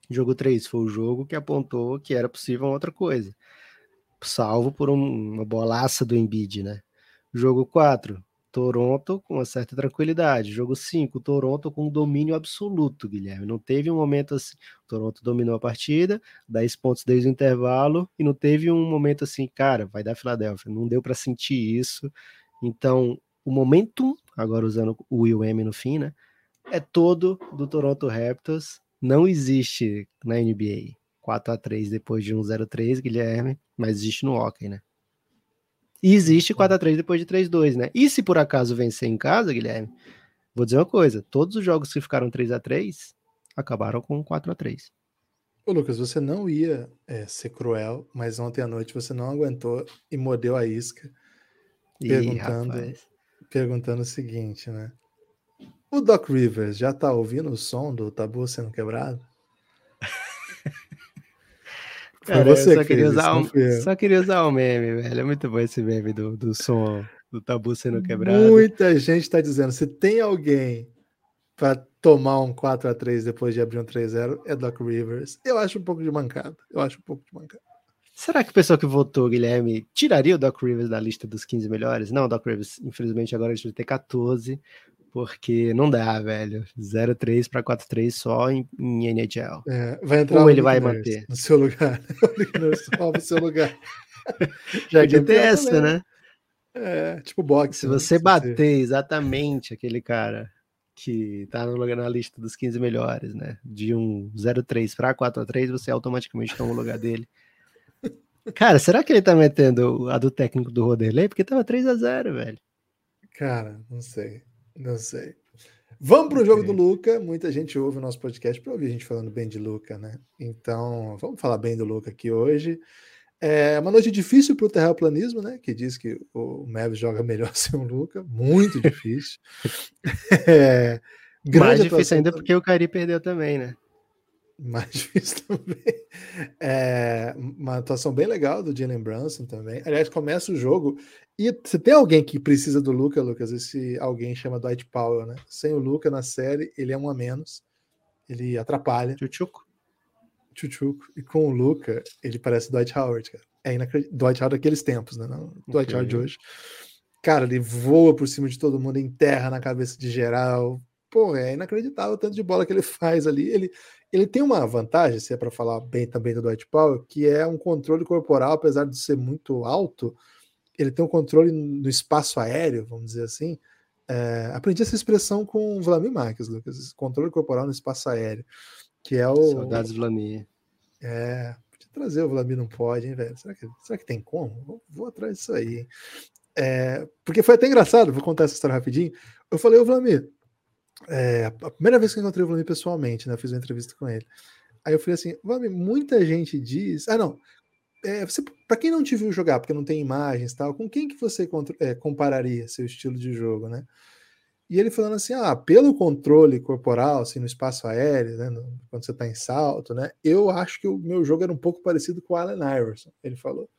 Jogo 3 foi o jogo que apontou que era possível outra coisa. Salvo por um, uma bolaça do Embiid, né? Jogo 4, Toronto com uma certa tranquilidade. Jogo 5, Toronto com domínio absoluto, Guilherme. Não teve um momento assim. Toronto dominou a partida, 10 pontos desde o intervalo, e não teve um momento assim, cara, vai dar Filadélfia. Não deu para sentir isso. Então, o momentum, agora usando o Will M no fim, né? É todo do Toronto Raptors não existe na NBA 4 a 3 depois de um 0-3, Guilherme, mas existe no hockey, né? E existe 4 a 3 depois de 3-2, né? E se por acaso vencer em casa, Guilherme, vou dizer uma coisa: todos os jogos que ficaram 3 a 3 acabaram com 4 a 3 Ô, Lucas, você não ia é, ser cruel, mas ontem à noite você não aguentou e mordeu a isca perguntando, Ih, perguntando o seguinte, né? O Doc Rivers já tá ouvindo o som do tabu sendo quebrado? Cara, você só, queria usar um, só queria usar um meme, velho. É muito bom esse meme do, do som do tabu sendo quebrado. Muita gente tá dizendo: se tem alguém para tomar um 4 a 3 depois de abrir um 3-0, é Doc Rivers. Eu acho um pouco de mancada. Eu acho um pouco de mancada. Será que o pessoal que votou, Guilherme, tiraria o Doc Rivers da lista dos 15 melhores? Não, Doc Rivers, infelizmente, agora a gente vai ter 14 porque não dá, velho. 0-3 para 4-3 só em, em NHL. É, vai entrar Ou ele vai manter. No seu lugar. no seu lugar. Já Podia ter essa, né? É, tipo boxe. Se né? você bater exatamente aquele cara que tá no lugar na lista dos 15 melhores, né? De um 0-3 para 4-3, você automaticamente toma o lugar dele. Cara, será que ele tá metendo a do técnico do Roderley? Porque tava 3 a 0 velho. Cara, não sei. Não sei. Vamos para o jogo do Luca. Muita gente ouve o nosso podcast para ouvir a gente falando bem de Luca, né? Então, vamos falar bem do Luca aqui hoje. É uma noite difícil para o terraplanismo, né? Que diz que o Mavis joga melhor sem o Luca. Muito difícil. é, Mais difícil ainda porque o Cari perdeu também, né? Mais difícil também. É, uma atuação bem legal do Jalen Brunson também. Aliás, começa o jogo e se tem alguém que precisa do Luca, Lucas, esse alguém chama Dwight Powell, né? Sem o Luca na série, ele é um a menos. Ele atrapalha. Chuchuco. Chuchuco. E com o Luca, ele parece Dwight Howard, cara. É inacreditável. Dwight Howard daqueles tempos, né? Não, Dwight okay. Howard de hoje. Cara, ele voa por cima de todo mundo, enterra na cabeça de geral. Pô, é inacreditável o tanto de bola que ele faz ali. Ele, ele tem uma vantagem, se é para falar bem também do Dwight Powell, que é um controle corporal, apesar de ser muito alto, ele tem um controle no espaço aéreo, vamos dizer assim. É, aprendi essa expressão com o Vladimir Marques, Lucas, controle corporal no espaço aéreo, que é o... Saudades Vladimir. É, podia trazer o Vladimir, não pode, hein, velho? Será que, será que tem como? Vou, vou atrás disso aí, é, porque foi até engraçado, vou contar essa história rapidinho. Eu falei, ô Vladimir, é, a primeira vez que eu encontrei o Vladimir pessoalmente, né? Fiz uma entrevista com ele. Aí eu falei assim: Vladimir, muita gente diz. Ah, não. É, para quem não te viu jogar, porque não tem imagens tal, com quem que você é, compararia seu estilo de jogo, né? E ele falando assim: ah, pelo controle corporal, assim, no espaço aéreo, né? No, quando você está em salto, né? Eu acho que o meu jogo era um pouco parecido com o Allen Iverson, ele falou.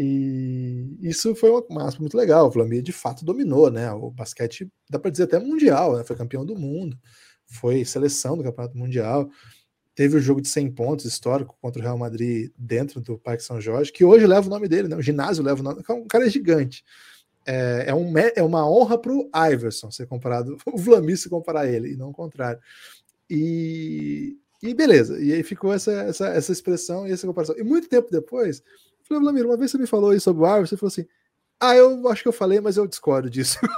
E isso foi uma massa muito legal. O Flamengo de fato dominou, né? O basquete, dá para dizer até mundial, né? Foi campeão do mundo, foi seleção do Campeonato Mundial. Teve o jogo de 100 pontos histórico contra o Real Madrid dentro do Parque São Jorge, que hoje leva o nome dele, né? O ginásio leva o nome. O cara é gigante. É, é, um, é uma honra para o Iverson ser comparado, o Vlamir se comparar a ele, e não o contrário. E, e beleza, e aí ficou essa, essa, essa expressão e essa comparação. E muito tempo depois, Falei, Vladimir, uma vez você me falou isso sobre o Arthur, você falou assim: ah, eu acho que eu falei, mas eu discordo disso.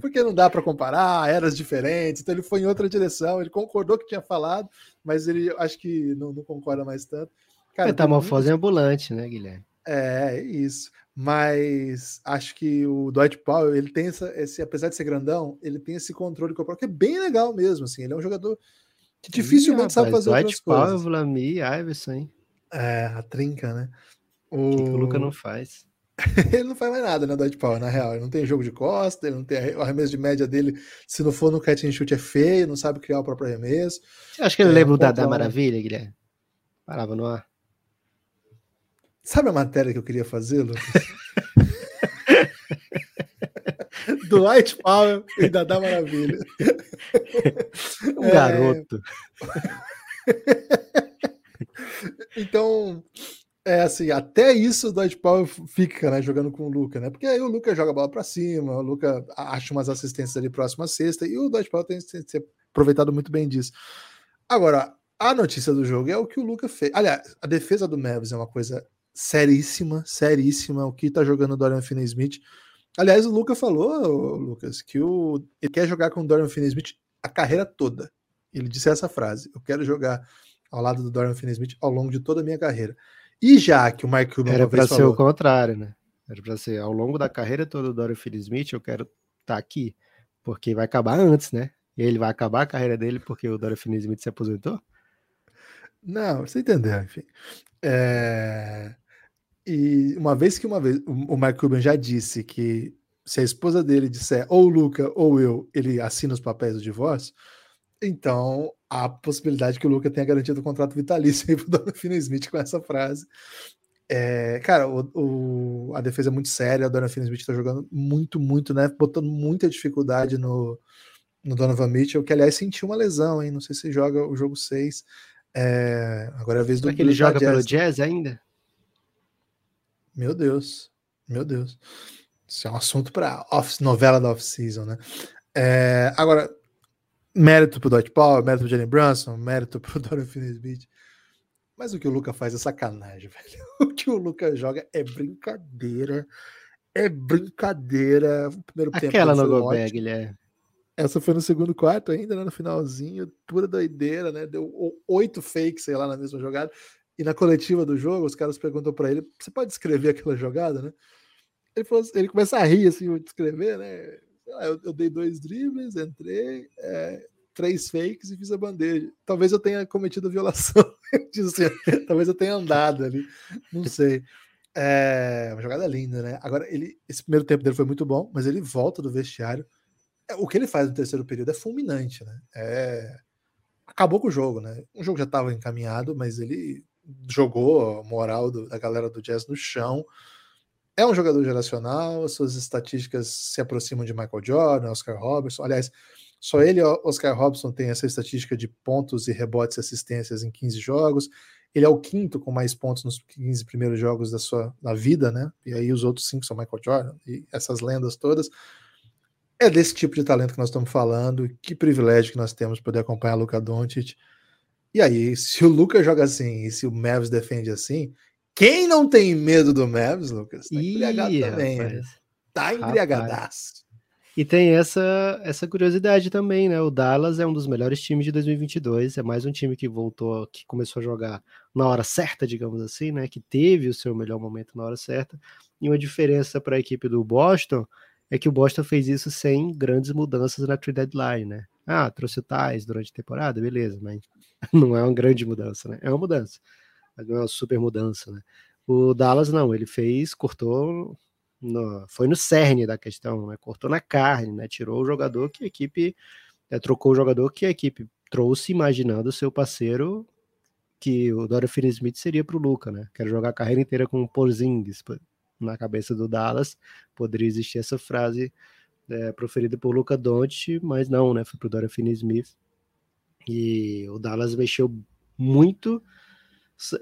Porque não dá para comparar, eras diferentes, então ele foi em outra direção, ele concordou que tinha falado, mas ele acho que não, não concorda mais tanto. Cara, Metamorfose muito... ambulante, né, Guilherme? É, isso. Mas acho que o Dwight Powell, ele tem essa, esse, apesar de ser grandão, ele tem esse controle corporal que é bem legal mesmo, assim, ele é um jogador que dificilmente Ih, sabe fazer Dwight outras Powell, coisas. Vlamir, Iverson, hein? É, a trinca, né? O que, que o Luca não faz? ele não faz mais nada, né, Dwight Powell, na real. Ele não tem jogo de costa, ele não tem o arremesso de média dele. Se não for no catch and shoot é feio, não sabe criar o próprio arremesso. Você acha que ele é, lembra o Dadá Maravilha, Guilherme? Parava no ar. Sabe a matéria que eu queria fazer, Lucas? Dwight Powell e Dadá Maravilha. Um é... garoto. então, é assim, até isso o Dwight Powell fica, né, jogando com o Luca, né? Porque aí o Luca joga a bola para cima, o Luca acha umas assistências ali próxima à sexta e o Dwight Powell tem ser aproveitado muito bem disso. Agora, a notícia do jogo é o que o Luca fez. Aliás, a defesa do Mavis é uma coisa seríssima, seríssima. O que tá jogando o Dorian Finney-Smith. Aliás, o Luca falou, Lucas, que o, ele quer jogar com o Dorian Finney-Smith a carreira toda. Ele disse essa frase: Eu quero jogar ao lado do Dorian Finney-Smith ao longo de toda a minha carreira. E já que o Mike Cuban Era para ser falou, o contrário, né? Era para ser ao longo da carreira toda do Dorian Finney-Smith, eu quero estar tá aqui, porque vai acabar antes, né? E ele vai acabar a carreira dele porque o Dorian Finney-Smith se aposentou? Não, você entendeu, enfim. É... E uma vez que uma vez o Mike Cuban já disse que se a esposa dele disser ou o Luca ou eu, ele assina os papéis do divórcio, então há a possibilidade que o Luca tenha garantido o contrato vitalício aí pro Donovan Smith com essa frase. É, cara, o, o, a defesa é muito séria, o Donovan Smith tá jogando muito, muito, né? Botando muita dificuldade no, no Donovan Mitchell, que aliás sentiu uma lesão, hein? Não sei se joga o jogo 6. É, agora é a vez Será do que ele joga jazz. pelo Jazz ainda? Meu Deus, meu Deus. Isso é um assunto para novela da off-season, né? É, agora, mérito pro Dot Power, mérito pro Jalen Brunson, mérito pro Dorian Finney-Smith. Mas o que o Luca faz é sacanagem, velho. O que o Luca joga é brincadeira. É brincadeira. O primeiro Aquela tempo no Gobert, Guilherme. Essa foi no segundo quarto ainda, né? No finalzinho, pura doideira, né? Deu oito fakes, sei lá, na mesma jogada. E na coletiva do jogo, os caras perguntam para ele: você pode descrever aquela jogada, né? Ele, falou, ele começa a rir assim, descrever, né? Eu, eu, dei dois dribles, entrei, é, três fakes e fiz a bandeja. Talvez eu tenha cometido violação. assim, talvez eu tenha andado ali, não sei. É uma jogada linda, né? Agora, ele, esse primeiro tempo dele foi muito bom, mas ele volta do vestiário. É, o que ele faz no terceiro período é fulminante, né? É... Acabou com o jogo, né? O jogo já estava encaminhado, mas ele jogou a moral do, da galera do Jazz no chão. É um jogador geracional, suas estatísticas se aproximam de Michael Jordan, Oscar Robertson. Aliás, só ele, Oscar Robertson, tem essa estatística de pontos e rebotes e assistências em 15 jogos. Ele é o quinto com mais pontos nos 15 primeiros jogos da sua da vida, né? E aí os outros cinco são Michael Jordan e essas lendas todas. É desse tipo de talento que nós estamos falando. Que privilégio que nós temos poder acompanhar Luca Doncic. E aí, se o Luca joga assim e se o Mavs defende assim, quem não tem medo do Mavs, Lucas? Tá embriagado Ih, também. Né? Tá embriagadaço. E tem essa, essa curiosidade também, né? O Dallas é um dos melhores times de 2022. É mais um time que voltou, que começou a jogar na hora certa, digamos assim, né? Que teve o seu melhor momento na hora certa. E uma diferença para a equipe do Boston é que o Boston fez isso sem grandes mudanças na trade deadline, né? Ah, trouxe o Tais durante a temporada, beleza, mas não é uma grande mudança, né? É uma mudança, mas não é uma super mudança, né? O Dallas não, ele fez, cortou, no, foi no cerne da questão, né? Cortou na carne, né? Tirou o jogador que a equipe, é, trocou o jogador que a equipe trouxe, imaginando o seu parceiro que o Dora Finney-Smith seria para o Luca, né? Quero jogar a carreira inteira com o Porzingis na cabeça do Dallas, poderia existir essa frase é, proferida por Luca Doncic, mas não, né? Foi pro Dora Finney-Smith. E o Dallas mexeu muito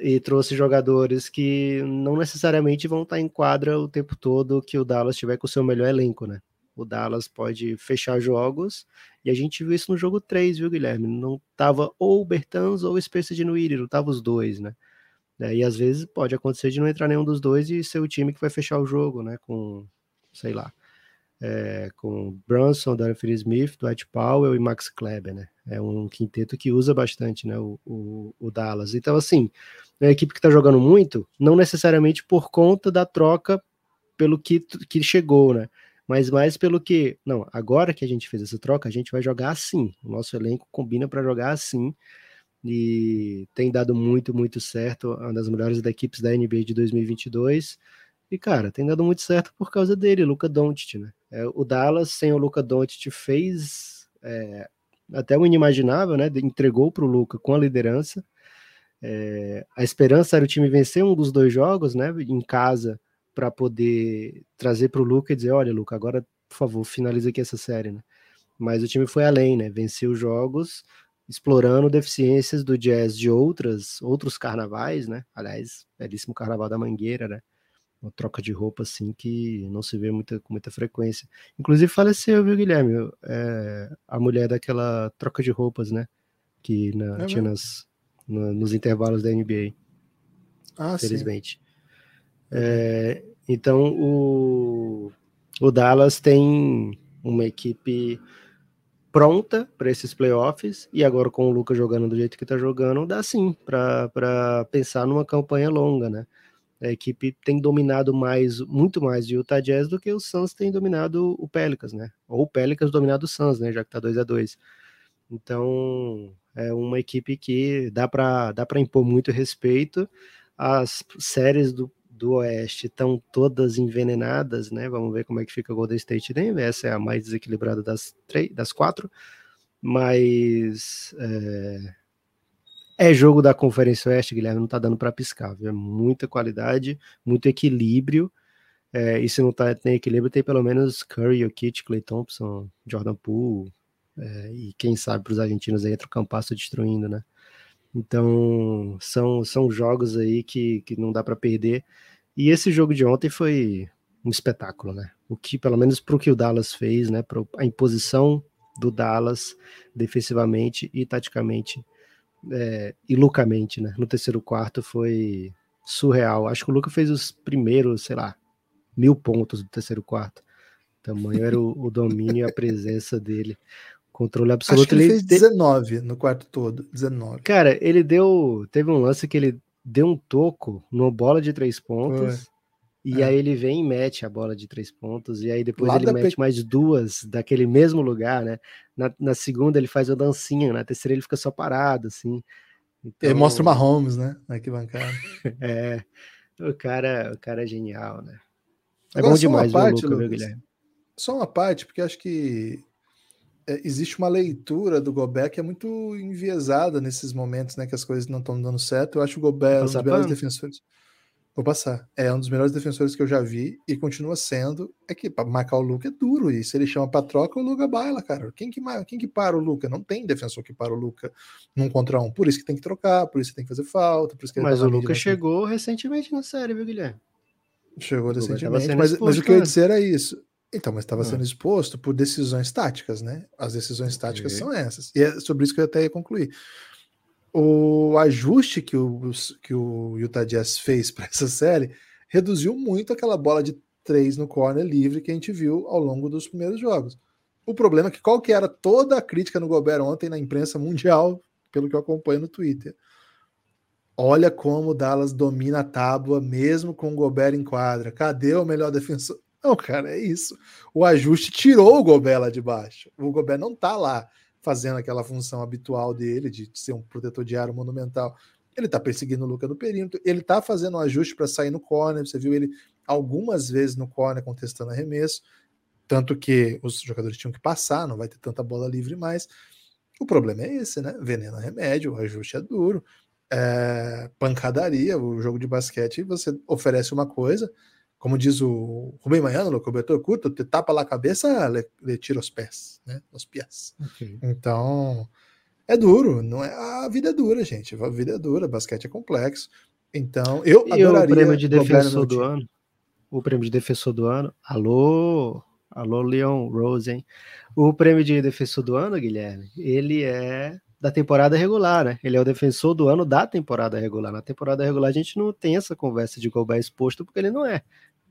e trouxe jogadores que não necessariamente vão estar em quadra o tempo todo que o Dallas tiver com o seu melhor elenco, né? O Dallas pode fechar jogos e a gente viu isso no jogo 3, viu, Guilherme? Não tava ou o Bertans ou o Spencer de Nuiri, não tava os dois, né? E às vezes pode acontecer de não entrar nenhum dos dois e ser o time que vai fechar o jogo, né? Com, sei lá, é, com Brunson, Darren Smith, Dwight Powell e Max Kleber, né? É um quinteto que usa bastante, né? O, o, o Dallas. Então, assim, é uma equipe que está jogando muito, não necessariamente por conta da troca pelo que, que chegou, né? mas mais pelo que, não, agora que a gente fez essa troca, a gente vai jogar assim. O nosso elenco combina para jogar assim e tem dado muito, muito certo. Uma das melhores da equipes da NBA de 2022. E, cara, tem dado muito certo por causa dele, Luca Doncic, né? É, o Dallas, sem o Luca Doncic, fez é, até o inimaginável, né? Entregou para o Luca com a liderança. É, a esperança era o time vencer um dos dois jogos, né? Em casa, para poder trazer para o Luca e dizer: olha, Luca, agora, por favor, finaliza aqui essa série, né? Mas o time foi além, né? Venceu os jogos, explorando deficiências do jazz de outras, outros carnavais, né? Aliás, belíssimo carnaval da Mangueira, né? Uma troca de roupa assim que não se vê muita, com muita frequência. Inclusive faleceu, viu, Guilherme? É, a mulher daquela troca de roupas, né? Que na, é tinha nas, no, nos intervalos da NBA. Ah, felizmente. É, então o, o Dallas tem uma equipe pronta para esses playoffs e agora com o Lucas jogando do jeito que está jogando, dá sim para pensar numa campanha longa, né? A equipe tem dominado mais, muito mais o Utah Jazz do que o Suns tem dominado o Pelicans, né? Ou o Pelicans dominado o Suns, né? Já que tá 2 a 2 Então, é uma equipe que dá para dá para impor muito respeito. As séries do, do Oeste estão todas envenenadas, né? Vamos ver como é que fica o Golden State Denver. Essa é a mais desequilibrada das três, das quatro. Mas é, é jogo da Conferência Oeste, Guilherme, não tá dando para piscar. Viu? É muita qualidade, muito equilíbrio. É, e se não tá, tem equilíbrio, tem pelo menos Curry, Kit, Clay Thompson, Jordan Poole, é, e quem sabe para os argentinos aí entra o Campasso destruindo, né? Então são, são jogos aí que, que não dá para perder. E esse jogo de ontem foi um espetáculo, né? O que, pelo menos para o que o Dallas fez, né? Para a imposição do Dallas defensivamente e taticamente é, e lucamente, né? No terceiro quarto foi surreal. Acho que o Luca fez os primeiros, sei lá, mil pontos do terceiro quarto. O tamanho era o, o domínio e a presença dele. Controle absoluto. Acho que ele, ele fez 19 no quarto todo. 19. Cara, ele deu. Teve um lance que ele deu um toco numa bola de três pontos. E é. aí ele vem e mete a bola de três pontos, e aí depois Lá ele mete pe... mais duas daquele mesmo lugar, né? Na, na, segunda ele faz a dancinha, na terceira ele fica só parado, assim. Então... Ele mostra uma Holmes, né? Aqui bancada. é, o cara, o cara é genial, né? É Agora, bom demais parte, o Luca, Lucas, Guilherme? Só uma parte, porque acho que é, existe uma leitura do Gobert que é muito enviesada nesses momentos, né? Que as coisas não estão dando certo. Eu acho o Gobert um dos melhores defensores. Vou passar. É um dos melhores defensores que eu já vi e continua sendo. É que para marcar o Luca é duro e se ele chama para troca, o Luca baila, cara. Quem que, quem que para o Luca? Não tem defensor que para o Luca num contra um. Por isso que tem que trocar, por isso que tem que fazer falta. Por isso que mas o Luca chegou recentemente na série, viu, Guilherme? Chegou recentemente, mas, mas, o que eu ia dizer é isso. Então, mas estava sendo exposto por decisões táticas, né? As decisões táticas são essas. E é sobre isso que eu até ia concluir. O ajuste que o, que o Utah Jazz fez para essa série reduziu muito aquela bola de três no corner livre que a gente viu ao longo dos primeiros jogos. O problema é que qual que era toda a crítica no Gobert ontem na imprensa mundial, pelo que eu acompanho no Twitter. Olha como o Dallas domina a tábua mesmo com o Gobert em quadra. Cadê o melhor defensor? Não, cara, é isso. O ajuste tirou o Gobert lá de baixo. O Gobert não tá lá fazendo aquela função habitual dele de ser um protetor de aro monumental. Ele tá perseguindo o Luca no perímetro, ele tá fazendo um ajuste para sair no corner. Você viu ele algumas vezes no corner contestando arremesso, tanto que os jogadores tinham que passar, não vai ter tanta bola livre mais. O problema é esse, né? Veneno é remédio, o ajuste é duro, é pancadaria, o jogo de basquete, você oferece uma coisa, como diz o Rubem Manhã, no cobertor curto, te tapa lá a cabeça, le, le tira os pés, né? Os pés. Okay. Então, é duro, não é? A vida é dura, gente. A vida é dura, basquete é complexo. Então, eu e adoraria o prêmio de defensor do ano. O prêmio de defensor do ano. Alô, alô, Leon Rose, hein? O prêmio de defensor do ano, Guilherme, ele é da temporada regular, né? Ele é o defensor do ano da temporada regular. Na temporada regular a gente não tem essa conversa de Gobert exposto porque ele não é.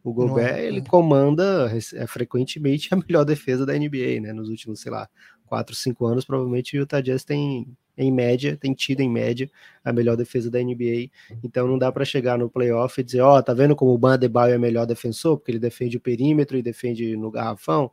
O Gobert, é, ele comanda é, frequentemente a melhor defesa da NBA, né? Nos últimos, sei lá, 4, 5 anos, provavelmente o Utah Jazz tem em média, tem tido em média a melhor defesa da NBA. Então não dá para chegar no playoff e dizer, ó, oh, tá vendo como o Ban é melhor defensor, porque ele defende o perímetro e defende no garrafão.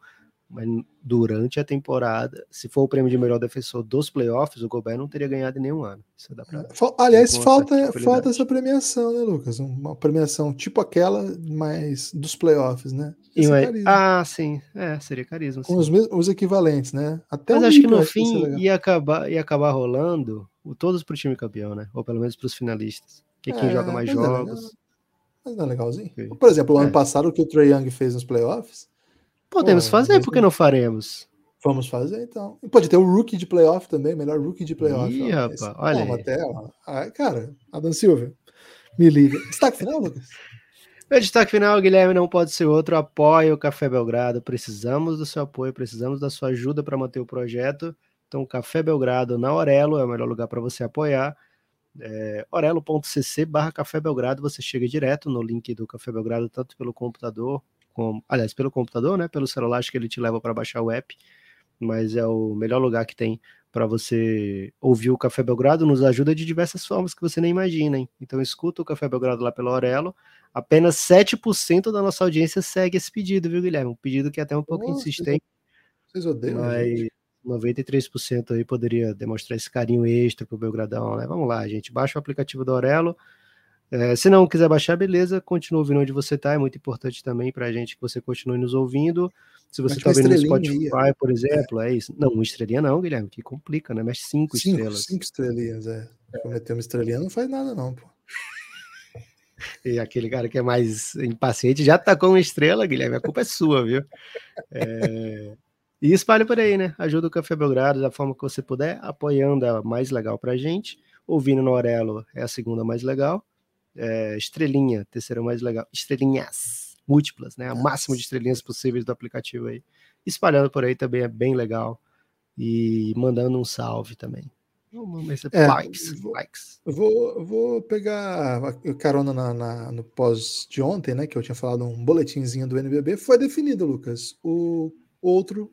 Mas durante a temporada, se for o prêmio de melhor defensor dos playoffs, o Gobert não teria ganhado em nenhum ano. Isso dá pra, Aliás, falta, falta essa premiação, né, Lucas? Uma premiação tipo aquela, mas dos playoffs, né? É ah, sim. É, seria carisma. Com os, os, equivalentes, né? Até mas acho que no fim ia acabar, ia acabar rolando todos pro time campeão, né? Ou pelo menos pros finalistas. Que é, quem joga mais é jogos. mas não é legalzinho. Por exemplo, o ano é. passado, o que o Trey Young fez nos playoffs Podemos Pô, fazer, por que não faremos? Vamos fazer então. pode ter o rookie de playoff também, melhor rookie de playoff. Ih, rapaz, olha. Pô, até, ó. cara, Adam Silva, me liga. Destaque final, Lucas? Meu destaque final, Guilherme, não pode ser outro. Apoie o Café Belgrado. Precisamos do seu apoio, precisamos da sua ajuda para manter o projeto. Então, Café Belgrado na Orelo é o melhor lugar para você apoiar. É, orelo.cc barra Café Belgrado, você chega direto no link do Café Belgrado, tanto pelo computador aliás, pelo computador, né? Pelo celular, acho que ele te leva para baixar o app, mas é o melhor lugar que tem para você ouvir o Café Belgrado, nos ajuda de diversas formas que você nem imagina, hein? Então escuta o Café Belgrado lá pelo Aurelo. Apenas 7% da nossa audiência segue esse pedido, viu, Guilherme? Um pedido que é até um pouco Nossa, insistente. Vocês odeiam, mas gente. 93% aí poderia demonstrar esse carinho extra pro Belgradão, né? Vamos lá, gente. Baixa o aplicativo do Aurelo é, se não quiser baixar, beleza, continua ouvindo onde você está, é muito importante também para a gente que você continue nos ouvindo. Se você está vendo no Spotify, aí, por exemplo, é. é. isso. Não, uma estrelinha não, Guilherme, que complica, né? Mas cinco, cinco estrelas. Cinco estrelinhas, é. Cometer uma estrelinha não faz nada, não, pô. E aquele cara que é mais impaciente já tá com uma estrela, Guilherme, a culpa é sua, viu? É... E espalhe por aí, né? Ajuda o Café Belgrado da forma que você puder, apoiando a mais legal pra gente. Ouvindo no Orelo é a segunda mais legal é, estrelinha, terceira mais legal, estrelinhas múltiplas, né? O máximo de estrelinhas possíveis do aplicativo aí. Espalhando por aí também é bem legal. E mandando um salve também. É, likes, vou, likes. Vou, vou pegar carona na, na, no pós de ontem, né? Que eu tinha falado um boletinzinho do NBB. Foi definido, Lucas. O outro.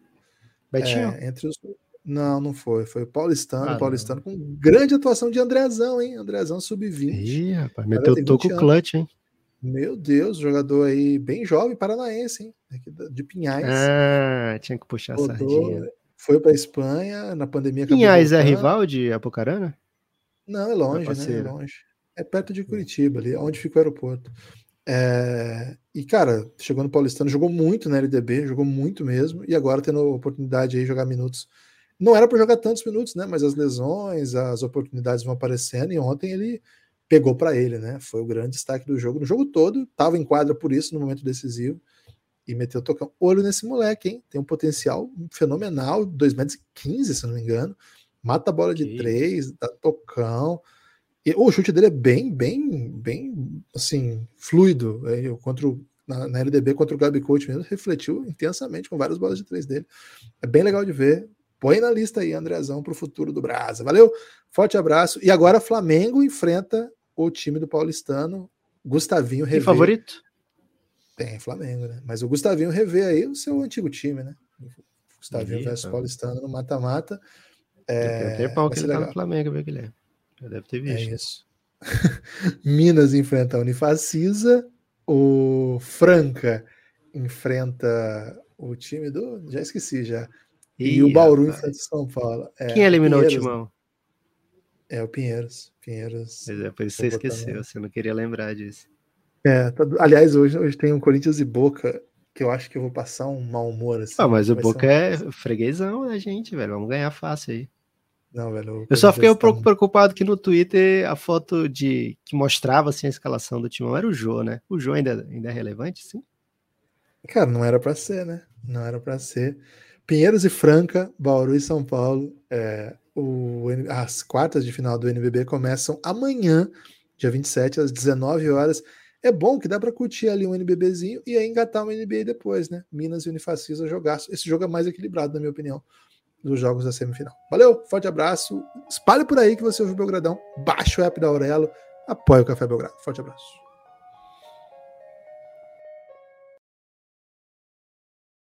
Betinho? É, entre os, não, não foi. Foi o Paulistano. Ah, Paulistano com grande atuação de Andrezão, hein? Andrezão sub-20. Ih, rapaz, meteu o toco clutch, hein? Meu Deus, jogador aí bem jovem, paranaense, hein? De Pinhais. Ah, tinha que puxar Rodou, a sardinha. Foi para Espanha, na pandemia. Pinhais é rival de Apocarana? Não, é longe, né? É longe. É perto de Curitiba, ali, onde fica o aeroporto. É, e, cara, chegou no Paulistano, jogou muito na LDB, jogou muito mesmo, e agora tendo a oportunidade aí de jogar minutos não era para jogar tantos minutos, né? Mas as lesões, as oportunidades vão aparecendo e ontem ele pegou para ele, né? Foi o grande destaque do jogo. No jogo todo, estava em quadra por isso no momento decisivo e meteu o tocão. Olho nesse moleque, hein? Tem um potencial fenomenal, 2,15 metros, se não me engano. Mata a bola de três, dá tocão. E o chute dele é bem, bem, bem, assim, fluido. É, contra o, na, na LDB contra o Gabi Coach mesmo, refletiu intensamente com várias bolas de três dele. É bem legal de ver. Põe na lista aí, Andrezão, para o futuro do Brasa. Valeu? Forte abraço. E agora Flamengo enfrenta o time do Paulistano. Gustavinho revê. favorito? Tem Flamengo, né? Mas o Gustavinho revê aí o seu antigo time, né? Gustavinho versus Paulistano no mata-mata. É, tem pau que ele tá no Flamengo, viu, Guilherme? Já deve ter visto. É isso. Minas enfrenta a Unifacisa. O Franca enfrenta o time do. Já esqueci já. E, e o Bauru rapaz. enfrenta São Paulo. É, Quem eliminou Pinheiros, o Timão? É o Pinheiros. Pinheiros. Pois é, por isso você esqueceu, você não queria lembrar disso. É, tá, aliás, hoje, hoje tem um Corinthians e Boca que eu acho que eu vou passar um mau humor. Assim, ah, mas o Boca um... é freguesão da gente, velho. Vamos ganhar fácil aí. Não, velho. Eu só fiquei um pouco tá... preocupado que no Twitter a foto de que mostrava assim, a escalação do Timão era o Jô, né? O Jô ainda, ainda é relevante, sim? Cara, não era para ser, né? Não era para ser. Pinheiros e Franca, Bauru e São Paulo. É, o, as quartas de final do NBB começam amanhã, dia 27, às 19 horas. É bom que dá para curtir ali um NBBzinho e aí engatar um NBA depois, né? Minas e Unifacisa jogar. Esse jogo é mais equilibrado, na minha opinião, dos jogos da semifinal. Valeu, forte abraço. Espalhe por aí que você ouviu o Belgradão. Baixe o app da Aurelo. Apoie o Café Belgrado. Forte abraço.